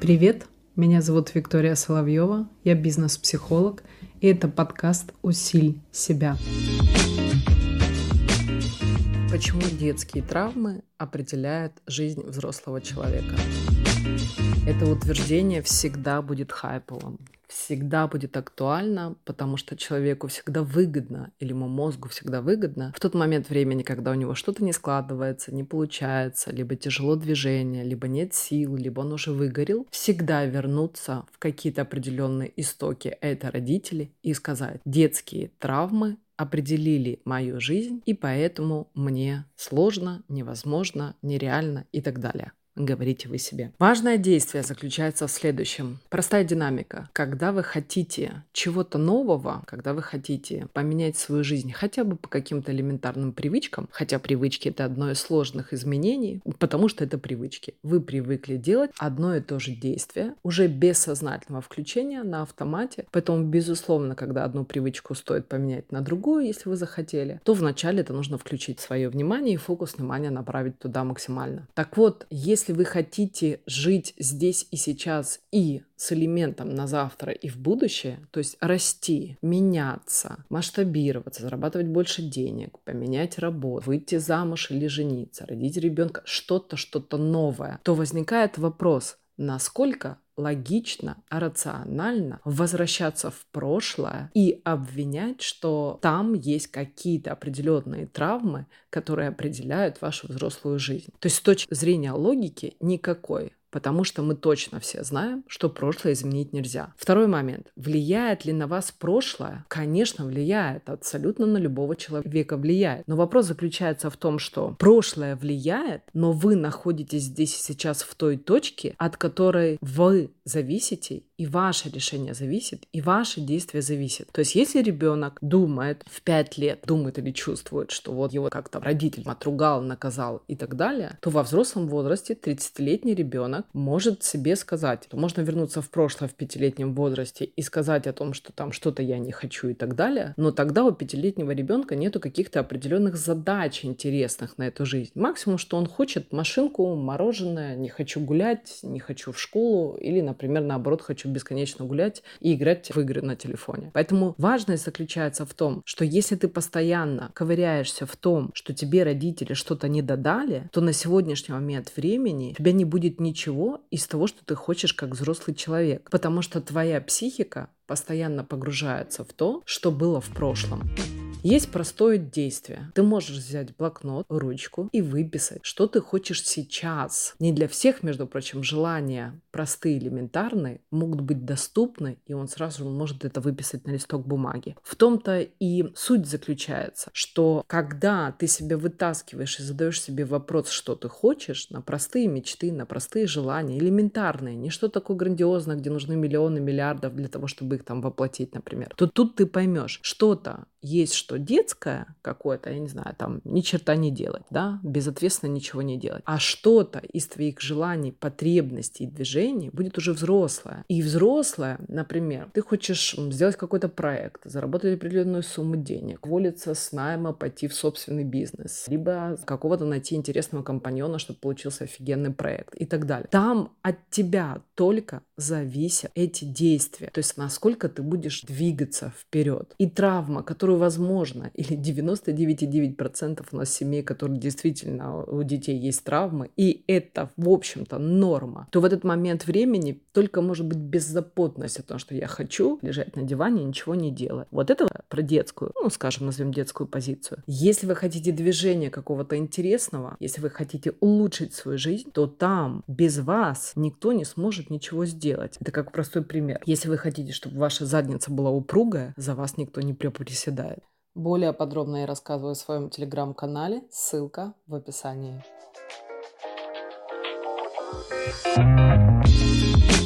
Привет, меня зовут Виктория Соловьева, я бизнес-психолог, и это подкаст «Усиль себя». Почему детские травмы определяют жизнь взрослого человека? Это утверждение всегда будет хайповым всегда будет актуально, потому что человеку всегда выгодно, или ему мозгу всегда выгодно, в тот момент времени, когда у него что-то не складывается, не получается, либо тяжело движение, либо нет сил, либо он уже выгорел, всегда вернуться в какие-то определенные истоки это родители и сказать, детские травмы определили мою жизнь, и поэтому мне сложно, невозможно, нереально и так далее говорите вы себе. Важное действие заключается в следующем. Простая динамика. Когда вы хотите чего-то нового, когда вы хотите поменять свою жизнь хотя бы по каким-то элементарным привычкам, хотя привычки это одно из сложных изменений, потому что это привычки. Вы привыкли делать одно и то же действие, уже без сознательного включения на автомате. Поэтому, безусловно, когда одну привычку стоит поменять на другую, если вы захотели, то вначале это нужно включить свое внимание и фокус внимания направить туда максимально. Так вот, если если вы хотите жить здесь и сейчас и с элементом на завтра и в будущее, то есть расти, меняться, масштабироваться, зарабатывать больше денег, поменять работу, выйти замуж или жениться, родить ребенка, что-то, что-то новое, то возникает вопрос, насколько логично, рационально возвращаться в прошлое и обвинять, что там есть какие-то определенные травмы, которые определяют вашу взрослую жизнь. То есть с точки зрения логики никакой. Потому что мы точно все знаем, что прошлое изменить нельзя. Второй момент. Влияет ли на вас прошлое? Конечно, влияет. Абсолютно на любого человека влияет. Но вопрос заключается в том, что прошлое влияет, но вы находитесь здесь и сейчас в той точке, от которой вы зависите, и ваше решение зависит, и ваши действия зависят. То есть если ребенок думает в 5 лет, думает или чувствует, что вот его как-то родитель отругал, наказал и так далее, то во взрослом возрасте 30-летний ребенок ребенок может себе сказать, можно вернуться в прошлое в пятилетнем возрасте и сказать о том, что там что-то я не хочу и так далее, но тогда у пятилетнего ребенка нету каких-то определенных задач интересных на эту жизнь. Максимум, что он хочет машинку, мороженое, не хочу гулять, не хочу в школу или, например, наоборот, хочу бесконечно гулять и играть в игры на телефоне. Поэтому важность заключается в том, что если ты постоянно ковыряешься в том, что тебе родители что-то не додали, то на сегодняшний момент времени у тебя не будет ничего ничего из того, что ты хочешь как взрослый человек, потому что твоя психика постоянно погружается в то, что было в прошлом. Есть простое действие. Ты можешь взять блокнот, ручку и выписать, что ты хочешь сейчас. Не для всех, между прочим, желания простые, элементарные могут быть доступны, и он сразу может это выписать на листок бумаги. В том-то и суть заключается, что когда ты себя вытаскиваешь и задаешь себе вопрос, что ты хочешь, на простые мечты, на простые желания, элементарные, не что такое грандиозное, где нужны миллионы, миллиардов для того, чтобы их там воплотить, например, то тут ты поймешь, что-то есть что детское какое-то, я не знаю, там ни черта не делать, да, безответственно ничего не делать, а что-то из твоих желаний, потребностей и движений будет уже взрослое. И взрослое, например, ты хочешь сделать какой-то проект, заработать определенную сумму денег, уволиться с найма, пойти в собственный бизнес, либо какого-то найти интересного компаньона, чтобы получился офигенный проект и так далее. Там от тебя только зависят эти действия, то есть насколько ты будешь двигаться вперед. И травма, которую которую возможно, или 99,9% у нас семей, которые действительно у детей есть травмы, и это, в общем-то, норма, то в этот момент времени только может быть беззаботность о том, что я хочу лежать на диване и ничего не делать. Вот это про детскую, ну, скажем, назовем детскую позицию. Если вы хотите движения какого-то интересного, если вы хотите улучшить свою жизнь, то там без вас никто не сможет ничего сделать. Это как простой пример. Если вы хотите, чтобы ваша задница была упругая, за вас никто не приседает ожидает. Более подробно я рассказываю в своем телеграм-канале, ссылка в описании. thank you